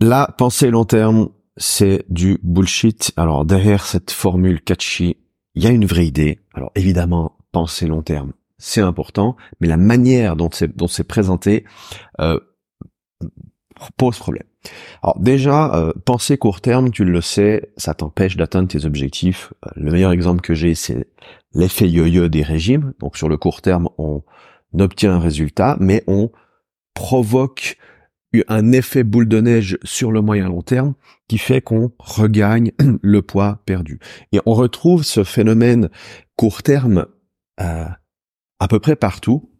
La pensée long terme, c'est du bullshit. Alors derrière cette formule catchy, il y a une vraie idée. Alors évidemment, penser long terme, c'est important, mais la manière dont c'est dont c'est présenté euh, pose problème. Alors déjà, euh, penser court terme, tu le sais, ça t'empêche d'atteindre tes objectifs. Euh, le meilleur exemple que j'ai, c'est l'effet yo-yo des régimes. Donc sur le court terme, on obtient un résultat, mais on provoque un effet boule de neige sur le moyen long terme qui fait qu'on regagne le poids perdu. Et on retrouve ce phénomène court terme euh, à peu près partout.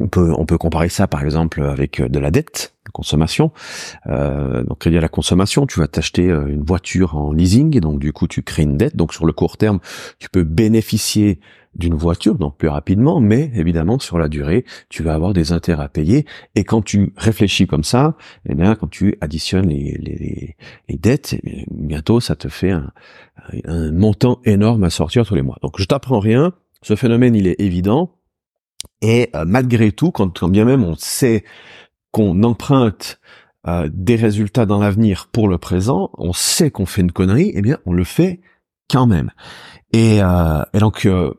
On peut, on peut comparer ça par exemple avec de la dette, de consommation. Euh, donc crédit à la consommation, tu vas t'acheter euh, une voiture en leasing et donc du coup tu crées une dette. Donc sur le court terme, tu peux bénéficier d'une voiture, donc plus rapidement, mais évidemment sur la durée, tu vas avoir des intérêts à payer. Et quand tu réfléchis comme ça, eh bien quand tu additionnes les, les, les dettes, eh bientôt ça te fait un, un montant énorme à sortir tous les mois. Donc je t'apprends rien, ce phénomène il est évident. Et euh, malgré tout, quand, quand, bien même on sait qu'on emprunte euh, des résultats dans l'avenir pour le présent, on sait qu'on fait une connerie, eh bien on le fait quand même. Et, euh, et donc euh,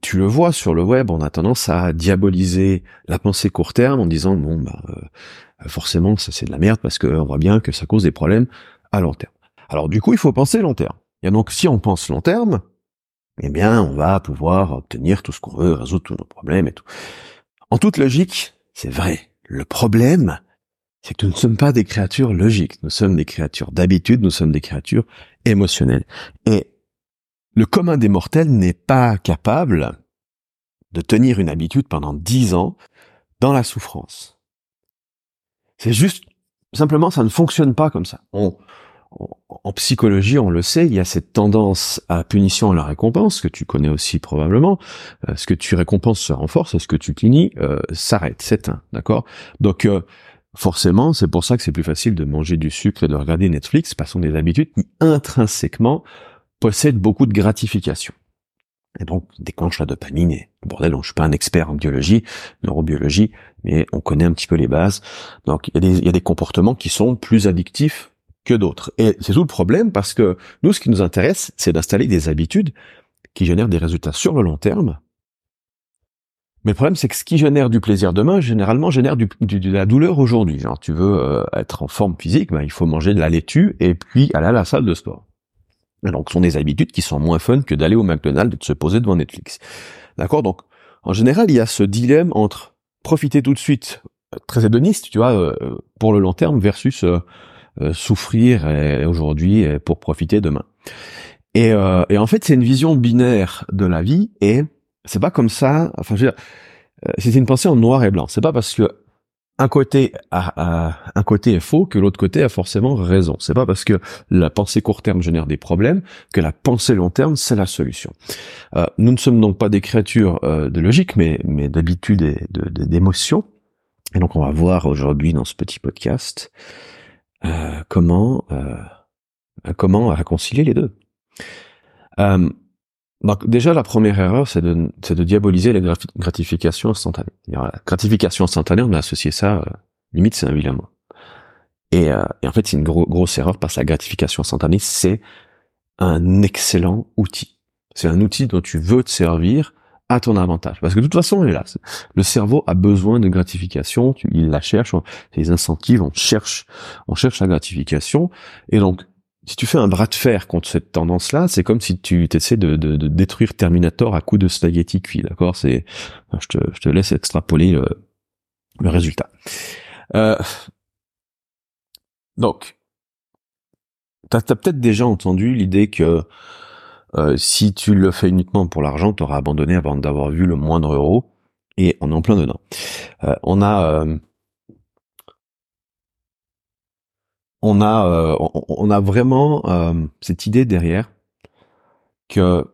tu le vois sur le web, on a tendance à diaboliser la pensée court terme en disant bon bah euh, forcément ça c'est de la merde parce qu'on voit bien que ça cause des problèmes à long terme. Alors du coup il faut penser long terme. Et donc si on pense long terme, eh bien on va pouvoir obtenir tout ce qu'on veut, résoudre tous nos problèmes et tout. En toute logique, c'est vrai. Le problème, c'est que nous ne sommes pas des créatures logiques, nous sommes des créatures d'habitude, nous sommes des créatures émotionnelles. Et le commun des mortels n'est pas capable de tenir une habitude pendant dix ans dans la souffrance. C'est juste, simplement, ça ne fonctionne pas comme ça. En psychologie, on le sait, il y a cette tendance à punition à la récompense, que tu connais aussi probablement. Euh, ce que tu récompenses se renforce, ce que tu punis euh, s'arrête, s'éteint, d'accord? Donc euh, forcément, c'est pour ça que c'est plus facile de manger du sucre et de regarder Netflix, parce qu'on des habitudes qui intrinsèquement possède beaucoup de gratification. Et donc, déclenche la dopamine et bordel, donc je suis pas un expert en biologie, neurobiologie, mais on connaît un petit peu les bases. Donc, il y, a des, comportements qui sont plus addictifs que d'autres. Et c'est tout le problème parce que nous, ce qui nous intéresse, c'est d'installer des habitudes qui génèrent des résultats sur le long terme. Mais le problème, c'est que ce qui génère du plaisir demain, généralement, génère du, de la douleur aujourd'hui. Genre, tu veux euh, être en forme physique, ben, il faut manger de la laitue et puis aller à la salle de sport. Donc, ce sont des habitudes qui sont moins fun que d'aller au McDonald's et de se poser devant Netflix. D'accord? Donc, en général, il y a ce dilemme entre profiter tout de suite, euh, très hédoniste, tu vois, euh, pour le long terme, versus euh, souffrir aujourd'hui pour profiter demain. Et, et en fait, c'est une vision binaire de la vie et c'est pas comme ça. Enfin, je veux dire, c'est une pensée en noir et blanc. C'est pas parce que un côté a, un côté est faux que l'autre côté a forcément raison. C'est pas parce que la pensée court terme génère des problèmes que la pensée long terme c'est la solution. Euh, nous ne sommes donc pas des créatures euh, de logique, mais mais d'habitude et d'émotion. Et donc on va voir aujourd'hui dans ce petit podcast euh, comment euh, comment réconcilier les deux? Euh, donc déjà, la première erreur, c'est de, de diaboliser la gratification instantanée. La gratification instantanée, on a associé ça, euh, limite c'est un vilain mot. Et, euh, et en fait, c'est une grosse erreur parce que la gratification instantanée, c'est un excellent outil. C'est un outil dont tu veux te servir à ton avantage. Parce que de toute façon, là. Le cerveau a besoin de gratification, il la cherche, les incentives, on cherche, on cherche la gratification. Et donc, si tu fais un bras de fer contre cette tendance-là, c'est comme si tu essaies de, de, de, détruire Terminator à coups de spaghetti cuit, d'accord? C'est, je te, je te laisse extrapoler le, le résultat. Euh, donc, t'as as, peut-être déjà entendu l'idée que euh, si tu le fais uniquement pour l'argent, tu auras abandonné avant d'avoir vu le moindre euro, et on est en plein dedans. Euh, on a euh, on a, euh, on, a vraiment euh, cette idée derrière que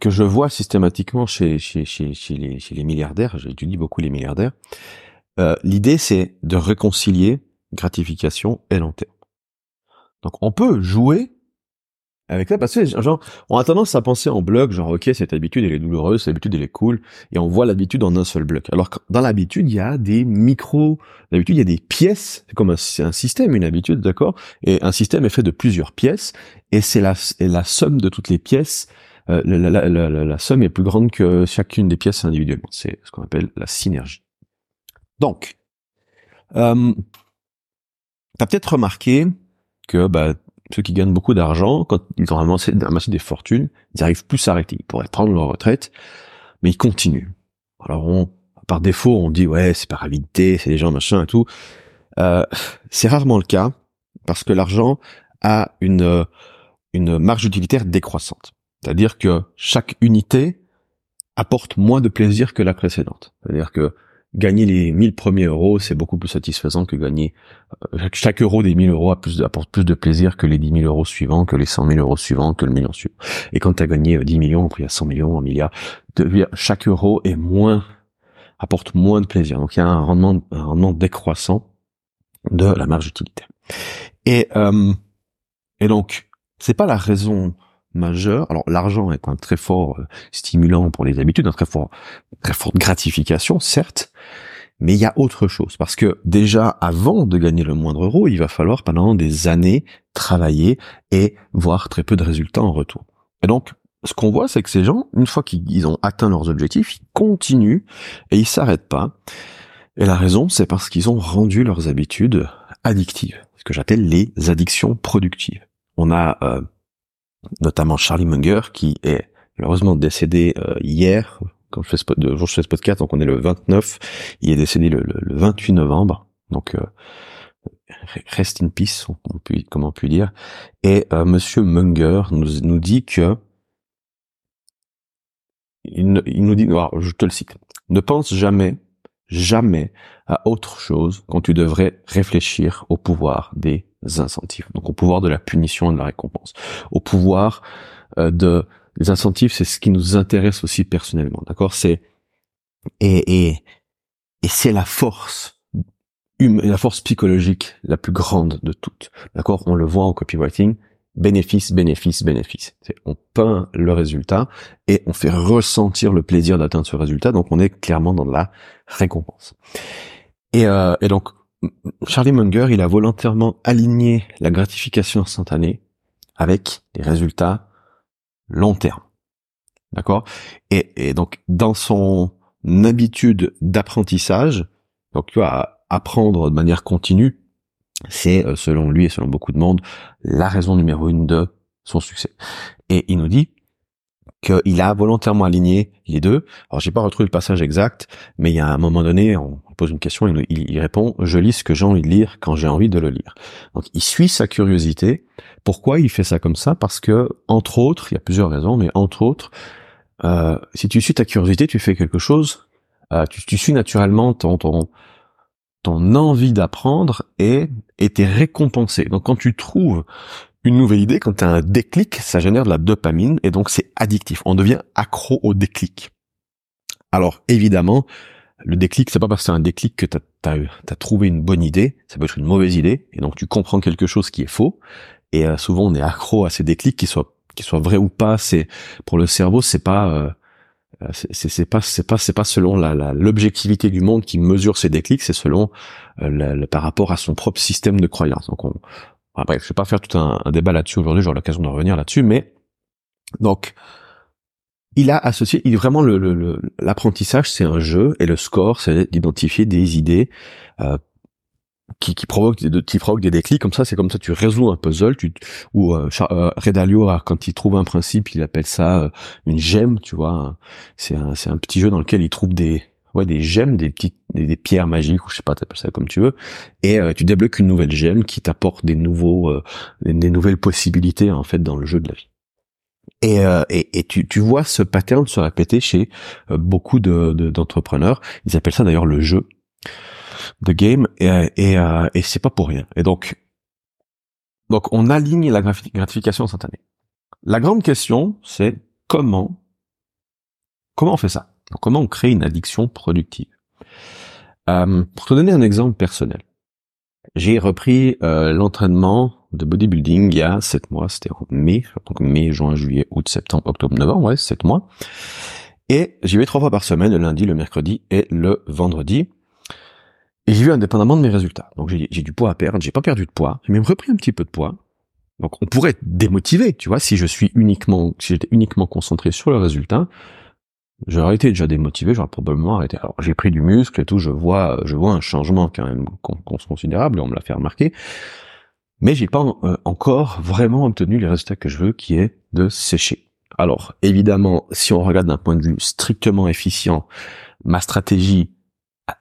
que je vois systématiquement chez chez chez, chez les chez les milliardaires. J'étudie beaucoup les milliardaires. L'idée c'est de réconcilier gratification et long terme. Donc on peut jouer avec ça parce que genre on a tendance à penser en bloc genre ok cette habitude elle est douloureuse cette habitude elle est cool et on voit l'habitude en un seul bloc. Alors que dans l'habitude il y a des micros d'habitude il y a des pièces c'est comme un, un système une habitude d'accord et un système est fait de plusieurs pièces et c'est la la somme de toutes les pièces euh, la, la, la, la, somme est plus grande que chacune des pièces individuellement. C'est ce qu'on appelle la synergie. Donc euh, t'as peut-être remarqué que bah, ceux qui gagnent beaucoup d'argent, quand ils ont amassé, des fortunes, ils arrivent plus à arrêter. Ils pourraient prendre leur retraite, mais ils continuent. Alors on, par défaut, on dit ouais, c'est par avidité, c'est des gens machin et tout. Euh, c'est rarement le cas parce que l'argent a une une marge utilitaire décroissante. C'est-à-dire que chaque unité apporte moins de plaisir que la précédente. C'est-à-dire que gagner les 1000 premiers euros, c'est beaucoup plus satisfaisant que gagner euh, chaque euro des 1000 euros apporte plus de plaisir que les 10 000 euros suivants, que les 100 000 euros suivants, que le million suivant. Et quand tu as gagné 10 euh, millions, il y a 100 millions, un milliard, chaque euro est moins apporte moins de plaisir. Donc il y a un rendement, un rendement décroissant de la marge utilitaire. Et euh, et donc c'est pas la raison majeur. Alors l'argent est un très fort euh, stimulant pour les habitudes, un très fort, très forte gratification, certes, mais il y a autre chose parce que déjà avant de gagner le moindre euro, il va falloir pendant des années travailler et voir très peu de résultats en retour. Et donc ce qu'on voit, c'est que ces gens, une fois qu'ils ont atteint leurs objectifs, ils continuent et ils s'arrêtent pas. Et la raison, c'est parce qu'ils ont rendu leurs habitudes addictives, ce que j'appelle les addictions productives. On a euh, notamment Charlie Munger, qui est malheureusement décédé euh, hier, quand je fais ce, de, je fais ce podcast, donc on est le 29, il est décédé le, 28 novembre, donc euh, rest in peace, on peut, comment on peut dire, et euh, Monsieur Munger nous, nous dit que il, il nous dit, alors, je te le cite, ne pense jamais, jamais à autre chose quand tu devrais réfléchir au pouvoir des incentives. Donc au pouvoir de la punition et de la récompense. Au pouvoir euh, de les incentives, c'est ce qui nous intéresse aussi personnellement. D'accord? C'est et et et c'est la force la force psychologique la plus grande de toutes. D'accord? On le voit en copywriting. Bénéfice, bénéfice, bénéfice. On peint le résultat et on fait ressentir le plaisir d'atteindre ce résultat. Donc on est clairement dans la récompense. Et, euh, et donc Charlie Munger, il a volontairement aligné la gratification instantanée avec les résultats long terme. D'accord? Et, donc, dans son habitude d'apprentissage, donc tu vois, apprendre de manière continue, c'est, euh, selon lui et selon beaucoup de monde, la raison numéro une de son succès. Et il nous dit qu'il a volontairement aligné les deux. Alors j'ai pas retrouvé le passage exact, mais il y a un moment donné, on pose une question, il, il répond je lis ce que j'ai envie de lire quand j'ai envie de le lire. Donc il suit sa curiosité. Pourquoi il fait ça comme ça? Parce que entre autres, il y a plusieurs raisons, mais entre autres, euh, si tu suis ta curiosité, tu fais quelque chose, euh, tu, tu, suis naturellement ton, ton, ton envie d'apprendre et et t'es récompensé. Donc quand tu trouves une nouvelle idée, quand tu as un déclic, ça génère de la dopamine et donc c'est addictif. On devient accro au déclic. Alors évidemment, le déclic, c'est pas parce que c'est un déclic que tu as, trouvé une bonne idée, ça peut être une mauvaise idée, et donc tu comprends quelque chose qui est faux. Et euh, souvent on est accro à ces déclics, qu'ils soient qu'ils soient vrais ou pas. C'est pour le cerveau, c'est pas euh c'est pas c'est pas c'est pas selon la l'objectivité du monde qui mesure ces déclics, c'est selon euh, par rapport à son propre système de croyance. Donc on, bref, je vais pas faire tout un, débat là-dessus aujourd'hui, j'aurai l'occasion de revenir là-dessus, mais donc il a associé, il vraiment le, l'apprentissage, c'est un jeu et le score, c'est d'identifier des idées euh, qui, qui provoquent des, qui provoquent des déclics comme ça. C'est comme ça, tu résous un puzzle. Tu, ou euh, euh Redalio, quand il trouve un principe, il appelle ça euh, une gemme, tu vois. C'est un, c'est un petit jeu dans lequel il trouve des ouais des gemmes, des petites des, pierres magiques ou je sais pas, t'appelles ça comme tu veux, et euh, tu débloques une nouvelle gemme qui t'apporte des nouveaux euh, des, nouvelles possibilités en fait dans le jeu de la vie. Et, et, et tu, tu, vois ce pattern se répéter chez beaucoup de, d'entrepreneurs. Ils appellent ça d'ailleurs le jeu, the game, et, et, et c'est pas pour rien. Et donc, donc on aligne la gratification instantanée. La grande question, c'est comment, comment on fait ça? Comment on crée une addiction productive? Euh, Pour te donner un exemple personnel, j'ai repris euh, l'entraînement de bodybuilding il y a sept mois, c'était en mai, donc mai, juin, juillet, août, septembre, octobre, novembre, ouais, sept mois. Et j'y vais trois fois par semaine, le lundi, le mercredi et le vendredi. Et j'y vais indépendamment de mes résultats. Donc j'ai du poids à perdre, j'ai pas perdu de poids, j'ai même repris un petit peu de poids. Donc on pourrait être démotivé, tu vois, si je suis uniquement, si j'étais uniquement concentré sur le résultat, j'aurais été déjà démotivé, j'aurais probablement arrêté. Alors j'ai pris du muscle et tout, je vois, je vois un changement quand même considérable, on me l'a fait remarquer, mais j'ai pas euh, encore vraiment obtenu les résultats que je veux, qui est de sécher. Alors évidemment, si on regarde d'un point de vue strictement efficient, ma stratégie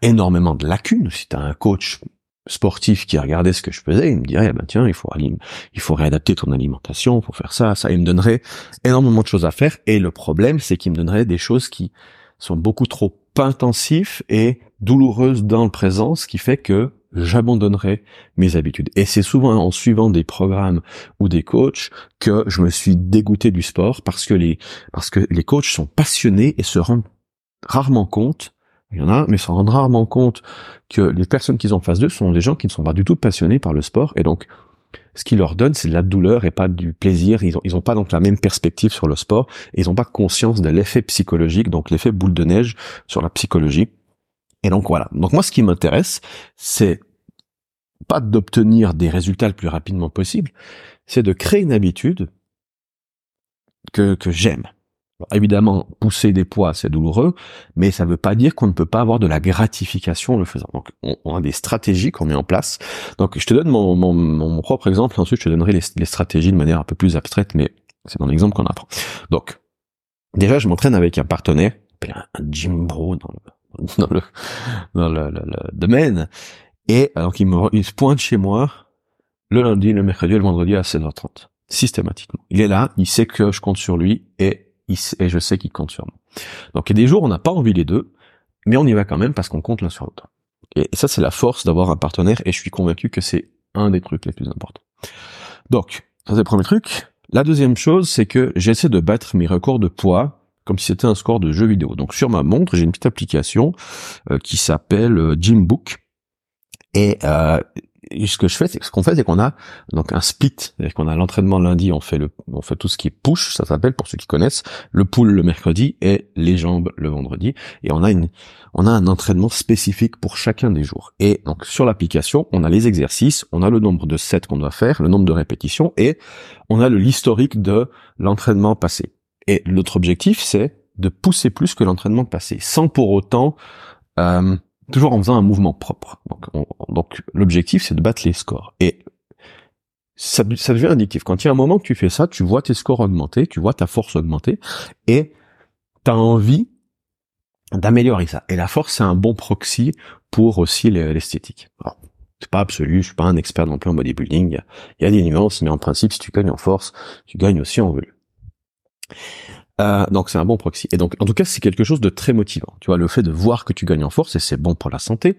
énormément de lacunes. Si tu as un coach sportif qui regardait ce que je faisais, il me dirait, ben tiens, il faut, il faut réadapter ton alimentation, il faut faire ça, ça. Il me donnerait énormément de choses à faire. Et le problème, c'est qu'il me donnerait des choses qui sont beaucoup trop intensives et douloureuses dans le présent, ce qui fait que j'abandonnerai mes habitudes. Et c'est souvent en suivant des programmes ou des coachs que je me suis dégoûté du sport parce que les, parce que les coachs sont passionnés et se rendent rarement compte il y en a, mais s'en rendent rarement compte que les personnes qu'ils ont en face d'eux sont des gens qui ne sont pas du tout passionnés par le sport, et donc ce qu'ils leur donne, c'est de la douleur et pas du plaisir. Ils ont, ils ont pas donc la même perspective sur le sport, ils n'ont pas conscience de l'effet psychologique, donc l'effet boule de neige sur la psychologie. Et donc voilà. Donc moi, ce qui m'intéresse, c'est pas d'obtenir des résultats le plus rapidement possible, c'est de créer une habitude que, que j'aime évidemment, pousser des poids, c'est douloureux, mais ça ne veut pas dire qu'on ne peut pas avoir de la gratification en le faisant. Donc, on, a des stratégies qu'on met en place. Donc, je te donne mon, mon, mon propre exemple, ensuite je te donnerai les, les, stratégies de manière un peu plus abstraite, mais c'est dans l'exemple qu'on apprend. Donc, déjà, je m'entraîne avec un partenaire, un Jim Bro dans le, dans le, le, le, domaine, et donc il, me, il se pointe chez moi le lundi, le mercredi et le vendredi à 16h30 systématiquement. Il est là, il sait que je compte sur lui et et je sais qu'il compte sur moi. Donc il y a des jours on n'a pas envie les deux, mais on y va quand même parce qu'on compte l'un sur l'autre. Et ça, c'est la force d'avoir un partenaire, et je suis convaincu que c'est un des trucs les plus importants. Donc, ça c'est le premier truc. La deuxième chose, c'est que j'essaie de battre mes records de poids comme si c'était un score de jeu vidéo. Donc sur ma montre, j'ai une petite application euh, qui s'appelle euh, Gymbook. Et euh, et ce que je fais, c'est ce qu'on fait, c'est qu'on a donc un split, c'est-à-dire qu'on a l'entraînement lundi, on fait le, on fait tout ce qui est push, ça s'appelle pour ceux qui connaissent, le pull le mercredi et les jambes le vendredi, et on a une, on a un entraînement spécifique pour chacun des jours. Et donc sur l'application, on a les exercices, on a le nombre de sets qu'on doit faire, le nombre de répétitions, et on a l'historique de l'entraînement passé. Et l'autre objectif, c'est de pousser plus que l'entraînement passé, sans pour autant euh, toujours en faisant un mouvement propre. Donc, l'objectif, c'est de battre les scores. Et ça, devient indicatif. Quand il y a un moment que tu fais ça, tu vois tes scores augmenter, tu vois ta force augmenter, et tu as envie d'améliorer ça. Et la force, c'est un bon proxy pour aussi l'esthétique. C'est pas absolu, je suis pas un expert non plus en bodybuilding, il y, a, des nuances, mais en principe, si tu gagnes en force, tu gagnes aussi en volume. Euh, donc c'est un bon proxy. Et donc en tout cas c'est quelque chose de très motivant. Tu vois le fait de voir que tu gagnes en force et c'est bon pour la santé.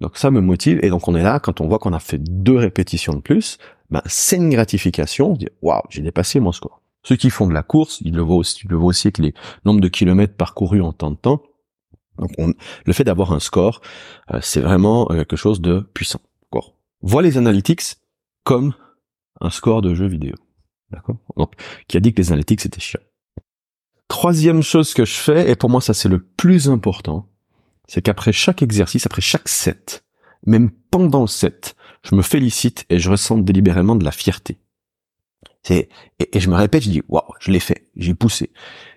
Donc ça me motive et donc on est là quand on voit qu'on a fait deux répétitions de plus, ben c'est une gratification. On dit waouh j'ai dépassé mon score. Ceux qui font de la course, ils le voient aussi, ils le voient aussi avec les nombres de kilomètres parcourus en temps de temps. Donc on, le fait d'avoir un score, euh, c'est vraiment euh, quelque chose de puissant. D'accord. Vois les analytics comme un score de jeu vidéo. D'accord? Donc qui a dit que les analytics c'était chiant. Troisième chose que je fais, et pour moi ça c'est le plus important, c'est qu'après chaque exercice, après chaque set, même pendant le set, je me félicite et je ressens délibérément de la fierté. C'est et, je me répète, je dis waouh, je l'ai fait, j'ai poussé,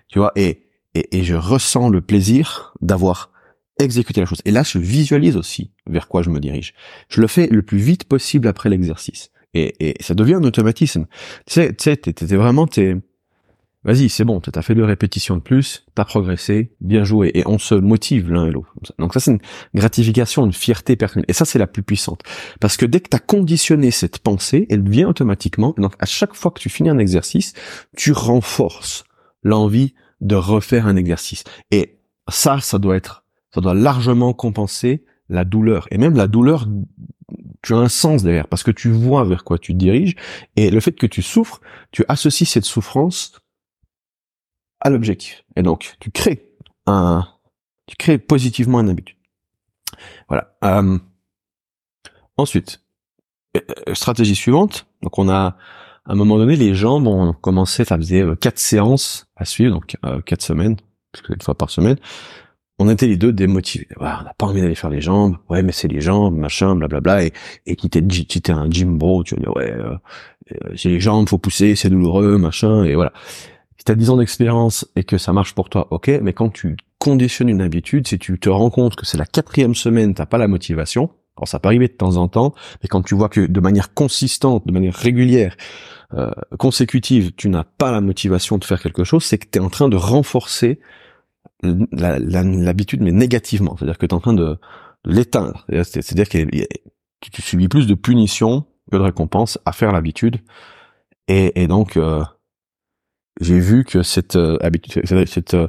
tu vois, et, et et je ressens le plaisir d'avoir exécuté la chose. Et là, je visualise aussi vers quoi je me dirige. Je le fais le plus vite possible après l'exercice, et, et ça devient un automatisme. Tu sais, tu sais, t'es vraiment t'es vas-y, c'est bon, t'as fait deux répétitions de plus, t'as progressé, bien joué, et on se motive l'un et l'autre. Donc ça, c'est une gratification, une fierté personnelle. Et ça, c'est la plus puissante. Parce que dès que t'as conditionné cette pensée, elle vient automatiquement. Donc à chaque fois que tu finis un exercice, tu renforces l'envie de refaire un exercice. Et ça, ça doit être, ça doit largement compenser la douleur. Et même la douleur, tu as un sens derrière, parce que tu vois vers quoi tu te diriges, et le fait que tu souffres, tu associes cette souffrance à l'objectif. Et donc, tu crées un, tu crées positivement un habitude. Voilà. Euh, ensuite, stratégie suivante. Donc on a à un moment donné les jambes ont commencé, ça faisait quatre séances à suivre, donc quatre semaines, une fois par semaine on était les deux démotivés. on n'a pas envie d'aller faire les jambes. Ouais, mais c'est les jambes, machin, blablabla. Et, et qui t'es un gym bro, tu vas dire, ouais, euh, euh, j'ai les jambes, faut pousser, c'est douloureux, machin, et voilà. Si t'as 10 ans d'expérience et que ça marche pour toi, ok, mais quand tu conditionnes une habitude, si tu te rends compte que c'est la quatrième semaine, t'as pas la motivation, alors ça peut arriver de temps en temps, mais quand tu vois que de manière consistante, de manière régulière, euh, consécutive, tu n'as pas la motivation de faire quelque chose, c'est que tu es en train de renforcer l'habitude, mais négativement. C'est-à-dire que tu es en train de, l'éteindre. C'est-à-dire que tu subis plus de punitions que de récompenses à faire l'habitude. Et, donc, euh, j'ai vu que cette euh, habitude, cette, euh,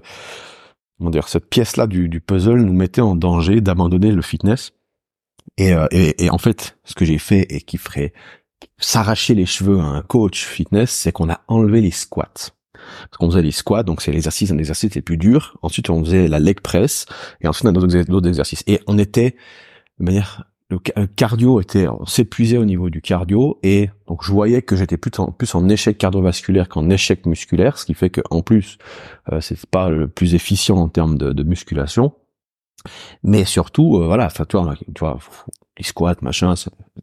comment dire, cette pièce-là du, du, puzzle nous mettait en danger d'abandonner le fitness. Et, et, et, en fait, ce que j'ai fait et qui ferait s'arracher les cheveux à un coach fitness, c'est qu'on a enlevé les squats. Parce qu'on faisait les squats, donc c'est l'exercice, un exercice les plus durs. Ensuite, on faisait la leg press, et ensuite on a d'autres exercices. Et on était, de manière, le cardio était, on s'épuisait au niveau du cardio, et donc je voyais que j'étais plus en, en échec cardiovasculaire qu'en échec musculaire, ce qui fait qu'en plus, euh, c'est pas le plus efficient en termes de, de musculation. Mais surtout, euh, voilà, enfin, tu vois, tu vois, les squats, machin,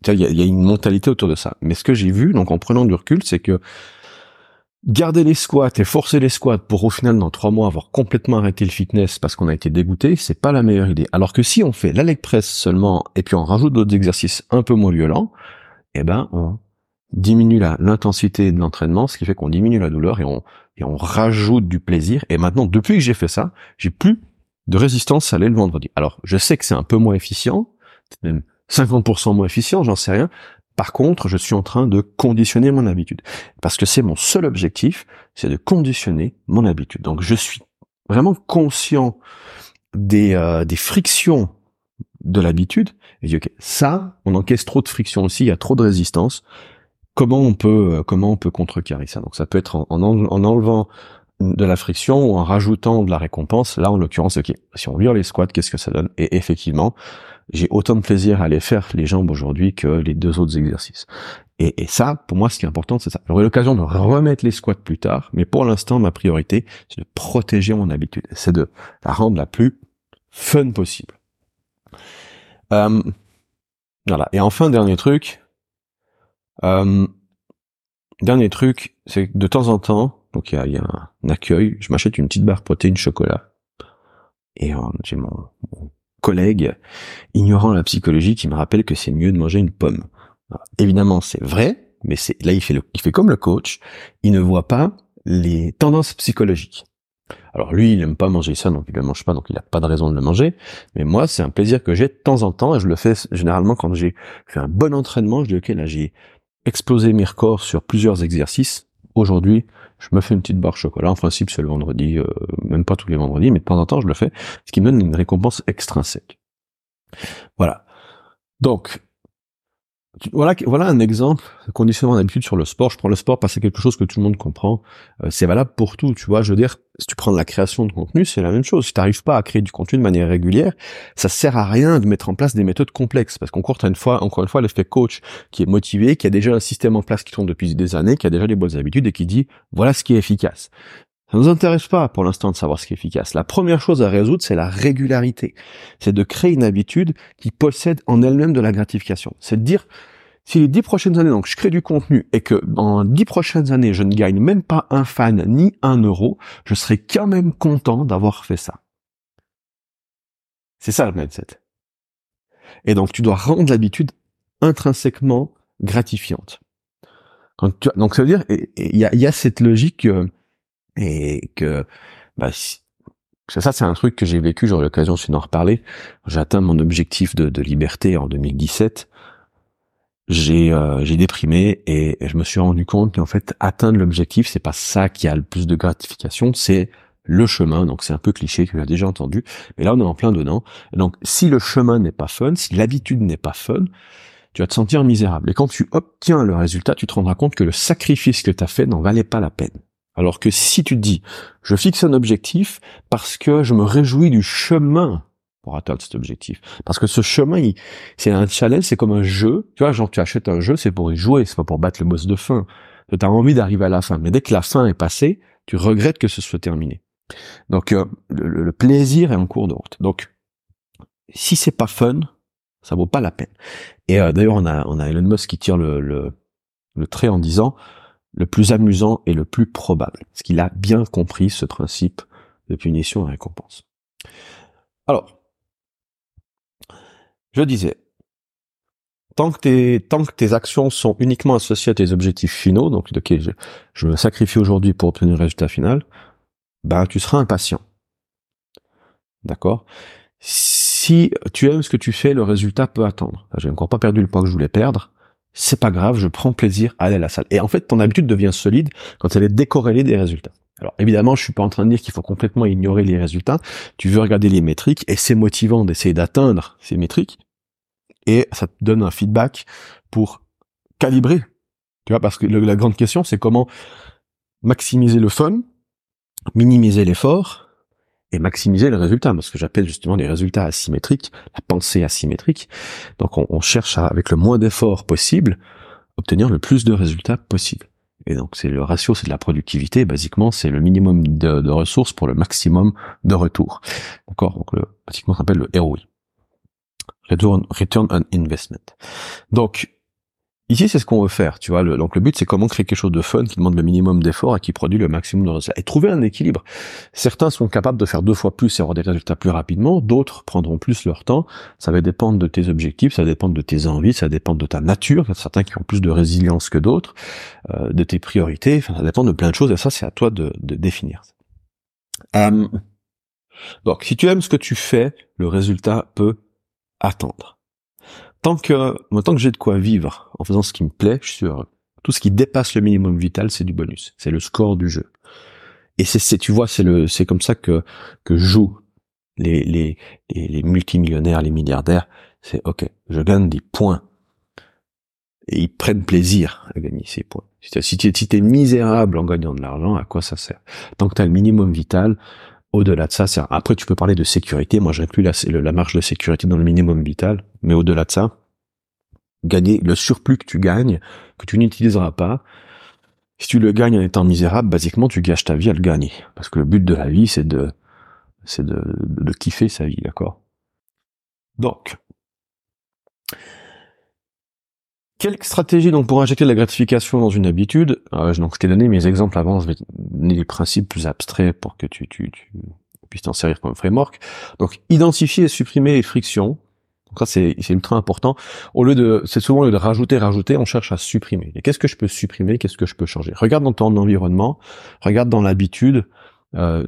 il y y a une mentalité autour de ça. Mais ce que j'ai vu, donc en prenant du recul, c'est que garder les squats et forcer les squats pour au final dans trois mois avoir complètement arrêté le fitness parce qu'on a été dégoûté, c'est pas la meilleure idée. Alors que si on fait la leg press seulement et puis on rajoute d'autres exercices un peu moins violents, eh ben on diminue l'intensité de l'entraînement, ce qui fait qu'on diminue la douleur et on et on rajoute du plaisir. Et maintenant, depuis que j'ai fait ça, j'ai plus de résistance à aller le vendredi. Alors, je sais que c'est un peu moins efficient, même 50% moins efficient, j'en sais rien, par contre, je suis en train de conditionner mon habitude. Parce que c'est mon seul objectif, c'est de conditionner mon habitude. Donc je suis vraiment conscient des, euh, des frictions de l'habitude. Et je dis, ok, ça, on encaisse trop de frictions aussi, il y a trop de résistance. Comment on peut, euh, comment on peut contrecarrer ça? Donc ça peut être en, en, enlevant de la friction ou en rajoutant de la récompense. Là, en l'occurrence, ok, si on vire les squats, qu'est-ce que ça donne? Et effectivement, j'ai autant de plaisir à aller faire les jambes aujourd'hui que les deux autres exercices. Et, ça, pour moi, ce qui est important, c'est ça. J'aurai l'occasion de remettre les squats plus tard, mais pour l'instant, ma priorité, c'est de protéger mon habitude. C'est de la rendre la plus fun possible. Euh, voilà. Et enfin, dernier truc. Euh, dernier truc, c'est que de temps en temps, donc il y a, un accueil, je m'achète une petite barre protéine chocolat. Et euh, j'ai mon collègue ignorant la psychologie qui me rappelle que c'est mieux de manger une pomme. évidemment, c'est vrai, mais c'est là il fait il fait comme le coach, il ne voit pas les tendances psychologiques. Alors lui, il aime pas manger ça, donc il le mange pas, donc il a pas de raison de le manger. Mais moi, c'est un plaisir que j'ai de temps en temps, et je le fais généralement quand j'ai fait un bon entraînement. Je dis ok, là j'ai explosé mes records sur plusieurs exercices. Aujourd'hui, je me fais une petite barre chocolat. En principe, c'est le vendredi, euh, même pas tous les vendredis, mais de temps en temps, je le fais, ce qui me donne une récompense extrinsèque. Voilà. Donc, voilà, voilà un exemple conditionnement d'habitude sur le sport. Je prends le sport parce que c'est quelque chose que tout le monde comprend. Euh, c'est valable pour tout, tu vois. Je veux dire, si tu prends de la création de contenu, c'est la même chose. Si tu n'arrives pas à créer du contenu de manière régulière, ça sert à rien de mettre en place des méthodes complexes parce qu'encore une fois, encore une fois, l'effet coach qui est motivé, qui a déjà un système en place qui tourne depuis des années, qui a déjà des bonnes habitudes et qui dit voilà ce qui est efficace. Ça nous intéresse pas pour l'instant de savoir ce qui est efficace. La première chose à résoudre, c'est la régularité. C'est de créer une habitude qui possède en elle-même de la gratification. C'est de dire, si les dix prochaines années, donc je crée du contenu et que dans dix prochaines années, je ne gagne même pas un fan ni un euro, je serai quand même content d'avoir fait ça. C'est ça le mindset. Et donc tu dois rendre l'habitude intrinsèquement gratifiante. donc ça veut dire, il y a, cette logique euh, et que bah, ça c'est un truc que j'ai vécu, j'aurai l'occasion de d'en reparler. J'ai atteint mon objectif de, de liberté en 2017 j'ai euh, j'ai déprimé et je me suis rendu compte qu'en fait atteindre l'objectif c'est pas ça qui a le plus de gratification c'est le chemin. Donc c'est un peu cliché que as déjà entendu mais là on est en plein dedans. Donc si le chemin n'est pas fun si l'habitude n'est pas fun tu vas te sentir misérable. Et quand tu obtiens le résultat tu te rendras compte que le sacrifice que tu as fait n'en valait pas la peine alors que si tu te dis je fixe un objectif parce que je me réjouis du chemin pour atteindre cet objectif. Parce que ce chemin, c'est un challenge, c'est comme un jeu. Tu vois, genre tu achètes un jeu, c'est pour y jouer, c'est pas pour battre le boss de fin. Tu as envie d'arriver à la fin. Mais dès que la fin est passée, tu regrettes que ce soit terminé. Donc euh, le, plaisir est en cours de route. Donc si c'est pas fun, ça vaut pas la peine. Et euh, d'ailleurs on a on a Elon Musk qui tire le, le, le trait en disant le plus amusant et le plus probable. Parce qu'il a bien compris ce principe de punition et récompense. Alors, je disais, tant que tes, tant que tes actions sont uniquement associées à tes objectifs finaux, donc ok, je, je me sacrifie aujourd'hui pour obtenir le résultat final, ben tu seras impatient. D'accord? Si tu aimes ce que tu fais, le résultat peut attendre. J'ai encore pas perdu le poids que je voulais perdre. C'est pas grave, je prends plaisir à aller à la salle. Et en fait, ton habitude devient solide quand elle est décorrélée des résultats. Alors évidemment, je suis pas en train de dire qu'il faut complètement ignorer les résultats. Tu veux regarder les métriques et c'est motivant d'essayer d'atteindre ces métriques et ça te donne un feedback pour calibrer. Tu vois, parce que la grande question, c'est comment maximiser le fun, minimiser l'effort et maximiser le résultat. Ce que j'appelle justement les résultats asymétriques, la pensée asymétrique. Donc on, cherche à, avec le moins d'efforts possible, obtenir le plus de résultats possible. Et donc c'est le ratio, c'est de la productivité. Basiquement, c'est le minimum de, ressources pour le maximum de retour. D'accord? Donc le, basiquement, ça s'appelle le ROI. Return, return on investment. Donc Ici, c'est ce qu'on veut faire, tu vois. donc le but, c'est comment créer quelque chose de fun qui demande le minimum d'effort et qui produit le maximum de résultats. Et trouver un équilibre. Certains sont capables de faire deux fois plus et avoir des résultats plus rapidement. D'autres prendront plus leur temps. Ça va dépendre de tes objectifs, ça va dépendre de tes envies, ça va dépendre de ta nature. Il y a certains qui ont plus de résilience que d'autres, euh, de tes priorités. Enfin, ça dépend de plein de choses. Et ça, c'est à toi de, définir. Euh, donc, si tu aimes ce que tu fais, le résultat peut attendre tant que, tant que j'ai de quoi vivre en faisant ce qui me plaît, je suis heureux. Tout ce qui dépasse le minimum vital, c'est du bonus. C'est le score du jeu. Et c'est, tu vois, c'est le, c'est comme ça que, que jouent les, les, les, multimillionnaires, les milliardaires. C'est, ok, je gagne des points. Et ils prennent plaisir à gagner ces points. Si tu si es misérable en gagnant de l'argent, à quoi ça sert? Tant que tu as le minimum vital, au-delà de ça, c'est après tu peux parler de sécurité. Moi, j'inclus la, la marge de sécurité dans le minimum vital, mais au-delà de ça, gagner le surplus que tu gagnes, que tu n'utiliseras pas. Si tu le gagnes en étant misérable, basiquement, tu gâches ta vie à le gagner. Parce que le but de la vie, c'est de, c'est de, de, kiffer sa vie, d'accord? Donc, quelle stratégie donc pour injecter de la gratification dans une habitude? Euh, Donc je t'ai donné mes exemples avant, je vais donner les principes plus abstraits pour que tu, tu, tu puisses t'en servir comme framework. Donc identifier et supprimer les frictions. Donc ça c'est ultra important. Au lieu de, c'est souvent au lieu de rajouter, rajouter, on cherche à supprimer. Et qu'est-ce que je peux supprimer? Qu'est-ce que je peux changer? Regarde dans ton environnement, regarde dans l'habitude, euh,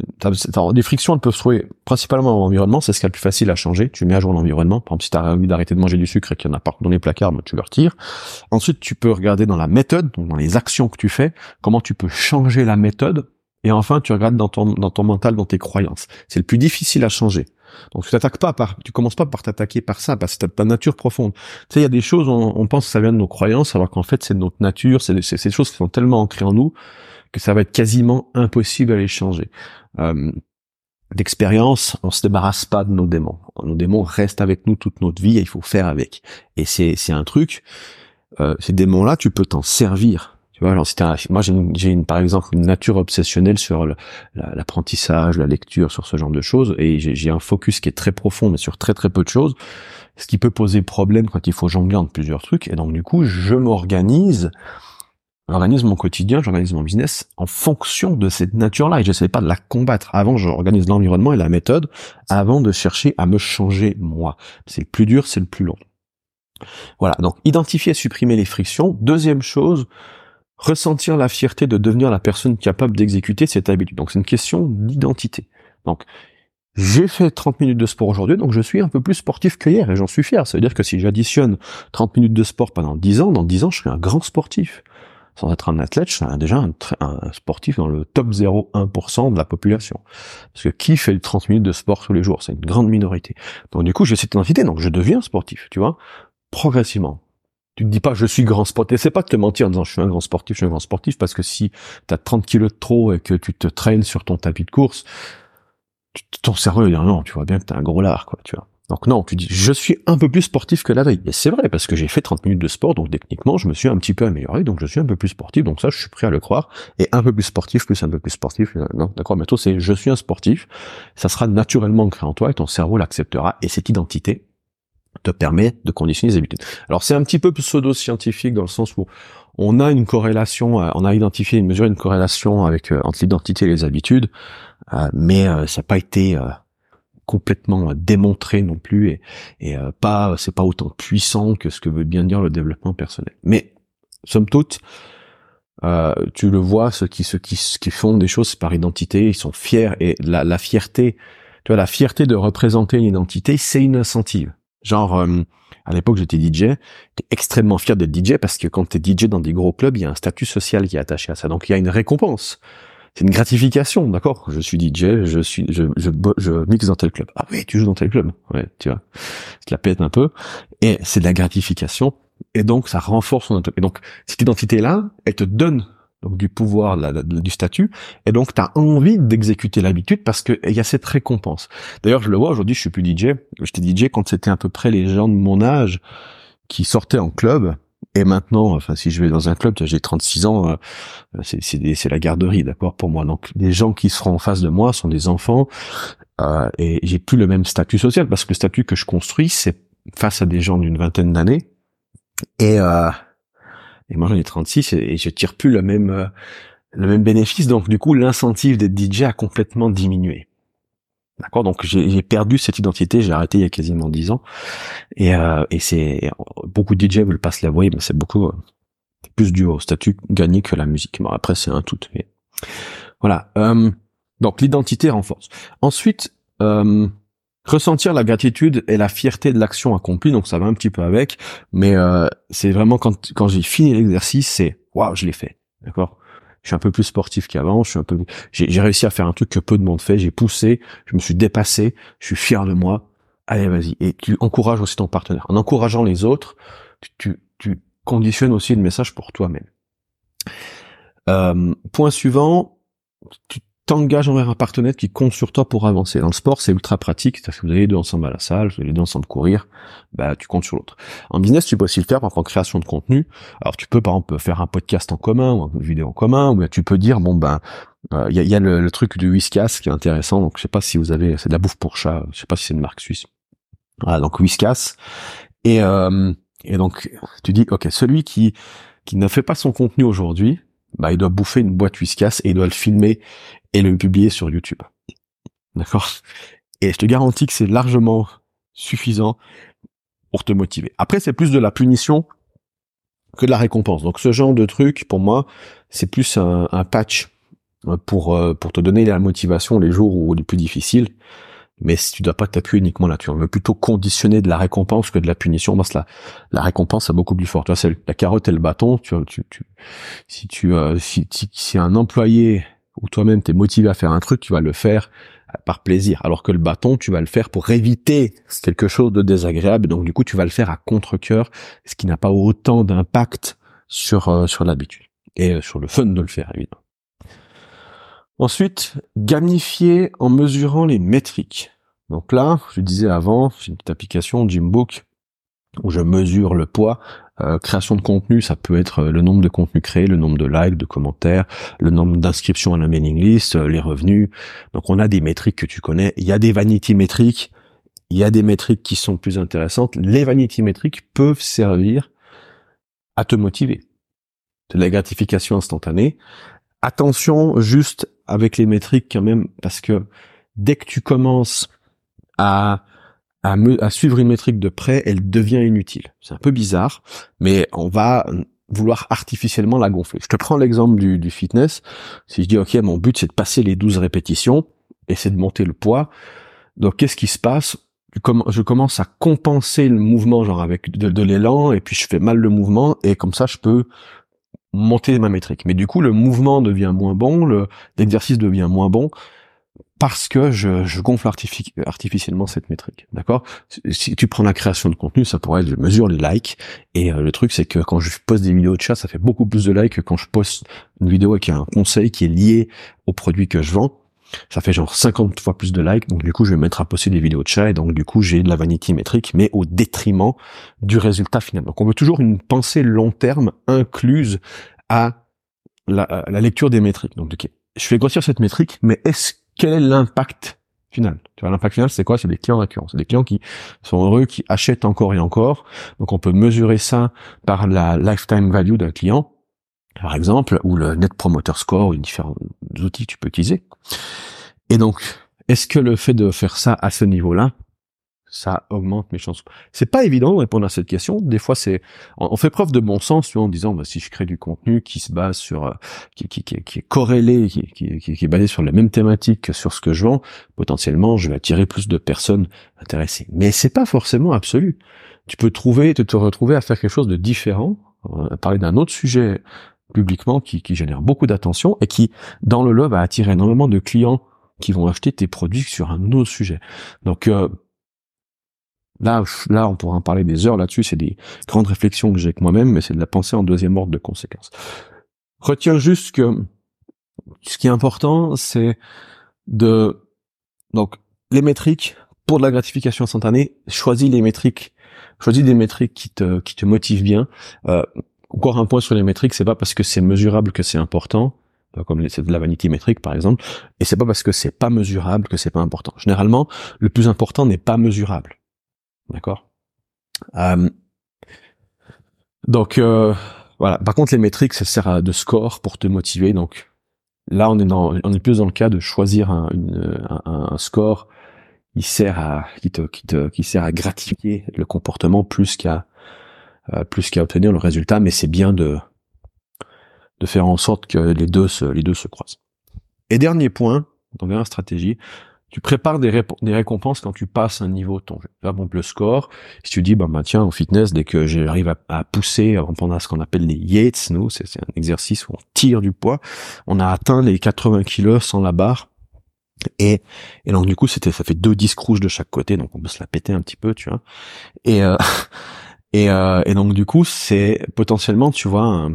des frictions, elles peuvent se trouver principalement dans l'environnement, c'est ce qui est le plus facile à changer. Tu mets à jour l'environnement. Par exemple, si tu as envie d'arrêter de manger du sucre et qu'il y en a pas dans les placards, ben, tu le retires. Ensuite, tu peux regarder dans la méthode, donc dans les actions que tu fais, comment tu peux changer la méthode. Et enfin, tu regardes dans ton, dans ton mental, dans tes croyances. C'est le plus difficile à changer. Donc tu t'attaques pas par, tu commences pas par t'attaquer par ça, parce que ta nature profonde. Tu sais, il y a des choses, on, on, pense que ça vient de nos croyances, alors qu'en fait c'est notre nature, c'est des choses qui sont tellement ancrées en nous que ça va être quasiment impossible à les changer. Euh, D'expérience, on se débarrasse pas de nos démons. Nos démons restent avec nous toute notre vie et il faut faire avec. Et c'est c'est un truc. Euh, ces démons-là, tu peux t'en servir. Vois, un, moi j'ai une, par exemple une nature obsessionnelle sur l'apprentissage, la, lecture, sur ce genre de choses, et j'ai un focus qui est très profond, mais sur très très peu de choses, ce qui peut poser problème quand il faut jongler entre plusieurs trucs. Et donc du coup, je m'organise J'organise mon quotidien, j'organise mon business en fonction de cette nature-là et j'essaie pas de la combattre. Avant, j'organise l'environnement et la méthode avant de chercher à me changer moi. C'est le plus dur, c'est le plus long. Voilà. Donc, identifier et supprimer les frictions. Deuxième chose, ressentir la fierté de devenir la personne capable d'exécuter cette habitude. Donc, c'est une question d'identité. Donc, j'ai fait 30 minutes de sport aujourd'hui, donc je suis un peu plus sportif que hier et j'en suis fier. Ça veut dire que si j'additionne 30 minutes de sport pendant 10 ans, dans 10 ans, je serai un grand sportif sans être un athlète, je suis déjà un, sportif dans le top 0,1% de la population. Parce que qui fait 30 minutes de sport tous les jours? C'est une grande minorité. Donc du coup, j'ai cette identité, donc je deviens sportif, tu vois, progressivement. Tu te dis pas je suis grand sportif, c'est pas de te mentir en disant je suis un grand sportif, je suis un grand sportif, parce que si tu as 30 kilos de trop et que tu te traînes sur ton tapis de course, ton cerveau il dit non, tu vois bien que t'es un gros lard, quoi, tu vois. Donc non, tu dis, je suis un peu plus sportif que la veille. Et c'est vrai, parce que j'ai fait 30 minutes de sport, donc techniquement, je me suis un petit peu amélioré, donc je suis un peu plus sportif, donc ça, je suis prêt à le croire. Et un peu plus sportif, plus un peu plus sportif, euh, non, d'accord, mais toi, c'est je suis un sportif, ça sera naturellement ancré en toi, et ton cerveau l'acceptera, et cette identité te permet de conditionner les habitudes. Alors c'est un petit peu pseudo-scientifique dans le sens où on a une corrélation, euh, on a identifié une mesure, une corrélation avec euh, entre l'identité et les habitudes, mais ça n'a pas été complètement démontré non plus et, et euh, pas c'est pas autant puissant que ce que veut bien dire le développement personnel. Mais somme toute, euh, tu le vois, ceux qui ceux qui, qui font des choses par identité, ils sont fiers et la, la fierté, tu vois, la fierté de représenter une identité, c'est une incentive. Genre, euh, à l'époque, j'étais DJ, t'es extrêmement fier d'être DJ parce que quand t'es DJ dans des gros clubs, il y a un statut social qui est attaché à ça. Donc, il y a une récompense c'est une gratification, d'accord? Je suis DJ, je suis, je, je, je, mixe dans tel club. Ah oui, tu joues dans tel club. Ouais, tu vois, je la pète un peu. Et c'est de la gratification. Et donc, ça renforce son Et donc, cette identité-là, elle te donne donc du pouvoir, du statut, et donc tu as envie d'exécuter l'habitude parce qu'il y a cette récompense. D'ailleurs, je le vois aujourd'hui, je suis plus DJ. J'étais DJ quand c'était à peu près les gens de mon âge qui sortaient en club et maintenant, enfin, si je vais dans un club, j'ai 36 ans, euh, c'est la garderie, d'accord, pour moi. Donc, les gens qui seront en face de moi sont des enfants, euh, et j'ai plus le même statut social parce que le statut que je construis, c'est face à des gens d'une vingtaine d'années, et euh, et moi j'en ai 36 et, je tire plus le même euh, le même bénéfice. Donc, du coup, l'incentive d'être DJ a complètement diminué. D'accord? Donc j'ai perdu cette identité, j'ai arrêté il y a quasiment dix ans. Et, euh, et c'est beaucoup de DJ veulent pas se l'avouer, mais c'est beaucoup euh, plus du au statut gagné que la musique. Bon après c'est un tout. Mais... Voilà. Euh, donc l'identité renforce. Ensuite, euh, ressentir la gratitude et la fierté de l'action accomplie. Donc ça va un petit peu avec, mais euh, c'est vraiment quand quand j'ai fini l'exercice, c'est waouh, je l'ai fait. D'accord? Je suis un peu plus sportif qu'avant, je suis un peu, j'ai réussi à faire un truc que peu de monde fait, j'ai poussé, je me suis dépassé, je suis fier de moi. Allez, vas-y. Et tu encourages aussi ton partenaire. En encourageant les autres, tu, tu, conditionnes aussi le message pour toi-même. Euh, point suivant, tu t'engages envers un partenaire qui compte sur toi pour avancer. Dans le sport, c'est ultra pratique, c'est-à-dire que vous allez deux ensemble à la salle, vous allez les deux ensemble courir, bah tu comptes sur l'autre. En business, tu peux aussi le faire par exemple en création de contenu. Alors tu peux par exemple faire un podcast en commun ou une vidéo en commun, ou tu peux dire bon ben euh, il y, a, le, truc du Whiskas qui est intéressant, donc je sais pas si vous avez, c'est de la bouffe pour chat, je sais pas si c'est une marque suisse. Voilà, donc Whiskas. Et, euh, et donc tu dis ok celui qui qui ne fait pas son contenu aujourd'hui, bah, il doit bouffer une boîte Whiskas et il doit le filmer et le publier sur YouTube. D'accord? Et je te garantis que c'est largement suffisant pour te motiver. Après, c'est plus de la punition que de la récompense. Donc ce genre de truc, pour moi, c'est plus un, patch pour euh, pour te donner la motivation les jours où les plus difficiles. Mais si tu dois pas t'appuyer uniquement là, tu veux plutôt conditionner de la récompense que de la punition. Que la, la récompense est beaucoup plus forte. Tu vois, c'est la carotte et le bâton. Tu, tu, tu si tu euh, si, si un employé ou toi-même t'es motivé à faire un truc, tu vas le faire euh, par plaisir. Alors que le bâton, tu vas le faire pour éviter quelque chose de désagréable. Donc du coup, tu vas le faire à contre-cœur, ce qui n'a pas autant d'impact sur euh, sur l'habitude et euh, sur le fun de le faire évidemment. Ensuite, gamifier en mesurant les métriques. Donc là, je disais avant, c'est une petite application Gymbook où je mesure le poids euh, création de contenu, ça peut être euh, le nombre de contenus créés, le nombre de likes, de commentaires, le nombre d'inscriptions à la mailing list, euh, les revenus. Donc on a des métriques que tu connais. Il y a des vanity métriques, il y a des métriques qui sont plus intéressantes. Les vanity métriques peuvent servir à te motiver. De la gratification instantanée. Attention juste avec les métriques quand même, parce que dès que tu commences à à, à, suivre une métrique de près, elle devient inutile. C'est un peu bizarre, mais on va vouloir artificiellement la gonfler. Je te prends l'exemple du, du, fitness. Si je dis, OK, mon but, c'est de passer les 12 répétitions, et c'est de monter le poids. Donc, qu'est-ce qui se passe? Je commence à compenser le mouvement, genre avec de l'élan, et puis je fais mal le mouvement, et comme ça, je peux monter ma métrique. Mais du coup, le mouvement devient moins bon, l'exercice devient moins bon, parce que je, je gonfle artificiellement cette métrique, d'accord? Si tu prends la création de contenu, ça pourrait être je mesure les likes et euh, le truc c'est que quand je poste des vidéos de chat, ça fait beaucoup plus de likes que quand je poste une vidéo avec un conseil qui est lié au produit que je vends. ça fait genre 50 fois plus de likes, donc du coup je vais mettre à poster des vidéos de chat, et donc du coup j'ai de la vanity métrique, mais au détriment du résultat final. Donc on veut toujours une pensée long terme incluse à la, lecture des métriques. Donc ok, je fais grossir cette métrique, mais est-ce quel est l'impact final? Tu vois, l'impact final c'est quoi? C'est des clients récurrents, c'est des clients qui sont heureux, qui achètent encore et encore. Donc on peut mesurer ça par la lifetime value d'un client par exemple, ou le Net Promoter Score, ou différents outils que tu peux utiliser. Et donc, est-ce que le fait de faire ça à ce niveau-là, ça augmente mes chances C'est pas évident de répondre à cette question. Des fois, c'est on fait preuve de bon sens en disant bah, si je crée du contenu qui se base sur euh, qui, est corrélé, qui, est basé sur la même thématique que sur ce que je vends, potentiellement, je vais attirer plus de personnes intéressées. Mais c'est pas forcément absolu. Tu peux trouver, te, retrouver à faire quelque chose de différent, à parler d'un autre sujet publiquement qui, qui génère beaucoup d'attention et qui, dans le lot, va attirer énormément de clients qui vont acheter tes produits sur un autre sujet. Donc euh, là, on pourra en parler des heures là-dessus. C'est des grandes réflexions que j'ai avec moi-même, mais c'est de la pensée en deuxième ordre de conséquence. Retiens juste que ce qui est important, c'est de donc les métriques pour de la gratification instantanée. Choisis les métriques, choisis des métriques qui te qui te motivent bien. Euh, encore un point sur les métriques, c'est pas parce que c'est mesurable que c'est important, comme c'est de la vanité métrique par exemple, et c'est pas parce que c'est pas mesurable que c'est pas important. Généralement, le plus important n'est pas mesurable. D'accord euh, Donc euh, voilà. Par contre, les métriques, ça sert à de score pour te motiver. Donc là, on est dans, plus dans le cas de choisir un, score qui sert à qui te, qui sert à gratifier le comportement plus qu'à euh, plus qu'à obtenir le résultat, mais c'est bien de, de faire en sorte que les deux se, les deux se croisent. Et dernier point, dans la stratégie, tu prépares des, récompenses quand tu passes un niveau de ton jeu. Là, bon, le score, si tu dis, bah, bah tiens, au fitness, dès que j'arrive à, pousser, répondre à ce qu'on appelle les Yates, nous, c'est un exercice où on tire du poids, on a atteint les 80 kilos sans la barre, et, et donc du coup, c'était, ça fait deux rouges de chaque côté, donc on peut se la péter un petit peu, tu vois. Et, euh, Et, euh, et donc du coup, c'est potentiellement, tu vois,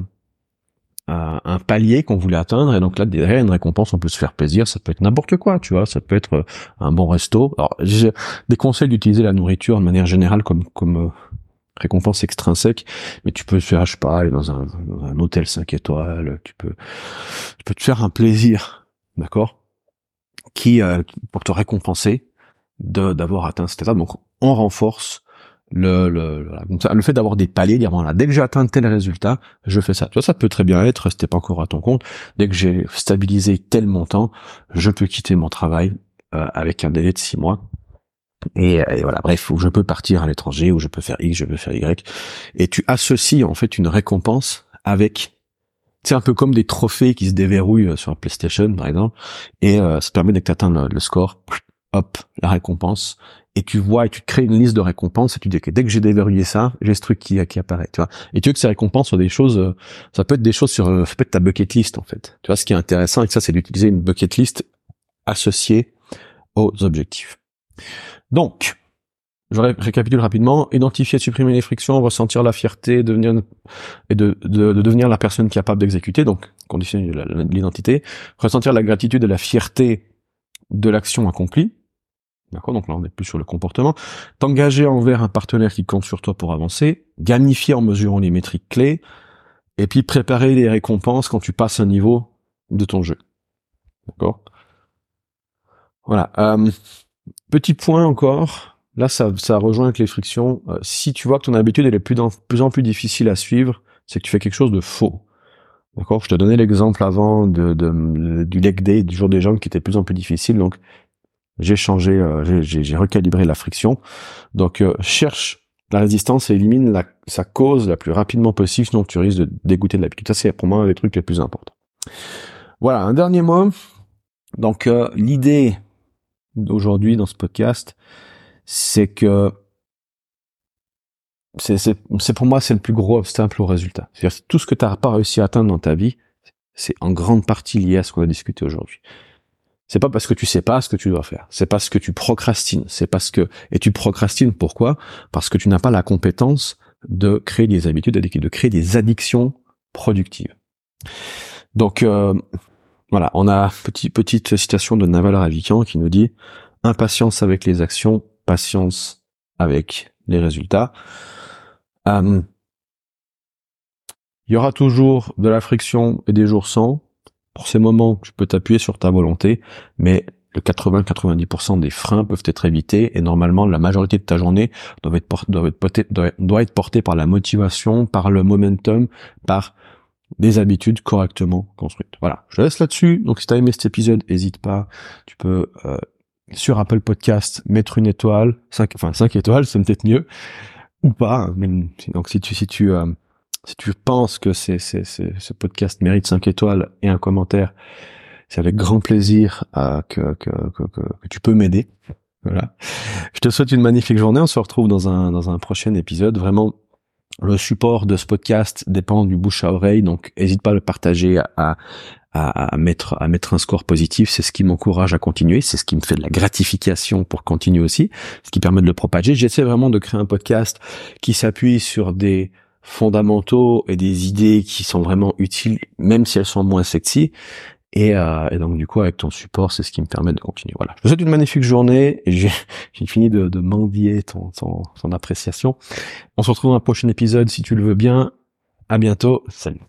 un palier qu'on voulait atteindre. Et donc là, derrière, une récompense, on peut se faire plaisir. Ça peut être n'importe quoi, tu vois. Ça peut être euh, un bon resto. Alors, j'ai des conseils d'utiliser la nourriture de manière générale comme comme euh, récompense extrinsèque, mais tu peux faire, je sais pas, aller dans un, un hôtel 5 étoiles. Tu peux, tu peux te faire un plaisir, d'accord, qui euh, pour te récompenser de d'avoir atteint cet état. Donc, on renforce le, le, le fait d'avoir des paliers, dire voilà, dès que j'ai atteint tel résultat, je fais ça. Tu vois, ça peut très bien être, c'était pas encore à ton compte, dès que j'ai stabilisé tel montant, je peux quitter mon travail euh, avec un délai de six mois. Et, et, voilà, bref, ou je peux partir à l'étranger, ou je peux faire X, je peux faire Y. Et tu associes en fait une récompense avec c'est un peu comme des trophées qui se déverrouillent euh, sur la PlayStation par exemple, et euh, ça te permet dès que tu atteins le, le score, hop, la récompense, et tu vois et tu crées une liste de récompenses et tu dis que dès que j'ai déverrouillé ça, j'ai ce truc qui, apparaît, tu vois. Et tu veux que ces récompenses soient des choses, euh, ça peut être des choses sur, euh, ça peut être ta bucket list en fait. Tu vois, ce qui est intéressant avec ça, c'est d'utiliser une bucket list associée aux objectifs. Donc, je récapitule rapidement. Identifier, supprimer les frictions, ressentir la fierté, devenir de devenir la personne capable d'exécuter. Donc, conditionner l'identité. Ressentir la gratitude et la fierté de l'action accomplie. D'accord Donc là, on est plus sur le comportement. T'engager envers un partenaire qui compte sur toi pour avancer. Gamifier en mesurant les métriques clés. Et puis préparer les récompenses quand tu passes un niveau de ton jeu. D'accord? Voilà. Euh, petit point encore. Là, ça, ça rejoint avec les frictions. Euh, si tu vois que ton habitude elle est plus, en, plus en plus difficile à suivre, c'est que tu fais quelque chose de faux. D'accord? Je te donnais l'exemple avant de, du leg day, du jour des jambes, qui était plus en plus difficile. Donc, j'ai changé, euh, j'ai recalibré la friction. Donc euh, cherche la résistance et élimine la, sa cause la plus rapidement possible, sinon tu risques de dégoûter de l'habitude. Ça c'est pour moi un des trucs les plus importants. Voilà, un dernier mot. Donc euh, l'idée d'aujourd'hui dans ce podcast, c'est que c'est pour moi c'est le plus gros obstacle au résultat. C'est-à-dire tout ce que tu n'as pas réussi à atteindre dans ta vie, c'est en grande partie lié à ce qu'on a discuté aujourd'hui. C'est pas parce que tu sais pas ce que tu dois faire. C'est parce que tu procrastines. C'est parce que et tu procrastines pourquoi? Parce que tu n'as pas la compétence de créer des habitudes, de créer des addictions productives. Donc euh, voilà, on a petit, petite citation de Naval Ravikant qui nous dit impatience avec les actions, patience avec les résultats. Euh, il y aura toujours de la friction et des jours sans. Pour ces moments, tu peux t'appuyer sur ta volonté, mais le 80-90% des freins peuvent être évités et normalement la majorité de ta journée doit être, portée, par la motivation, par le momentum, par des habitudes correctement construites. Voilà, je laisse là-dessus. Donc si tu as aimé cet épisode, n'hésite pas. Tu peux euh, sur Apple Podcast mettre une étoile, 5, enfin 5 étoiles, c'est peut-être mieux, ou pas. Mais, donc si tu si tu euh, si tu penses que c'est, c'est, ce podcast mérite 5 étoiles et un commentaire, c'est avec grand plaisir euh, que, que, que, que, tu peux m'aider. Voilà. Je te souhaite une magnifique journée. On se retrouve dans un, dans un prochain épisode. Vraiment, le support de ce podcast dépend du bouche à oreille, donc n'hésite pas à le partager, à, à, à, mettre à mettre un score positif. C'est ce qui m'encourage à continuer, c'est ce qui me fait de la gratification pour continuer aussi, ce qui permet de le propager. J'essaie vraiment de créer un podcast qui s'appuie sur des fondamentaux et des idées qui sont vraiment utiles, même si elles sont moins sexy. Et, euh, et, donc du coup avec ton support c'est ce qui me permet de continuer. Voilà. Je te souhaite une magnifique journée j'ai fini de, de mendier ton, ton, ton appréciation. On se retrouve dans un prochain épisode si tu le veux bien. À bientôt. Salut.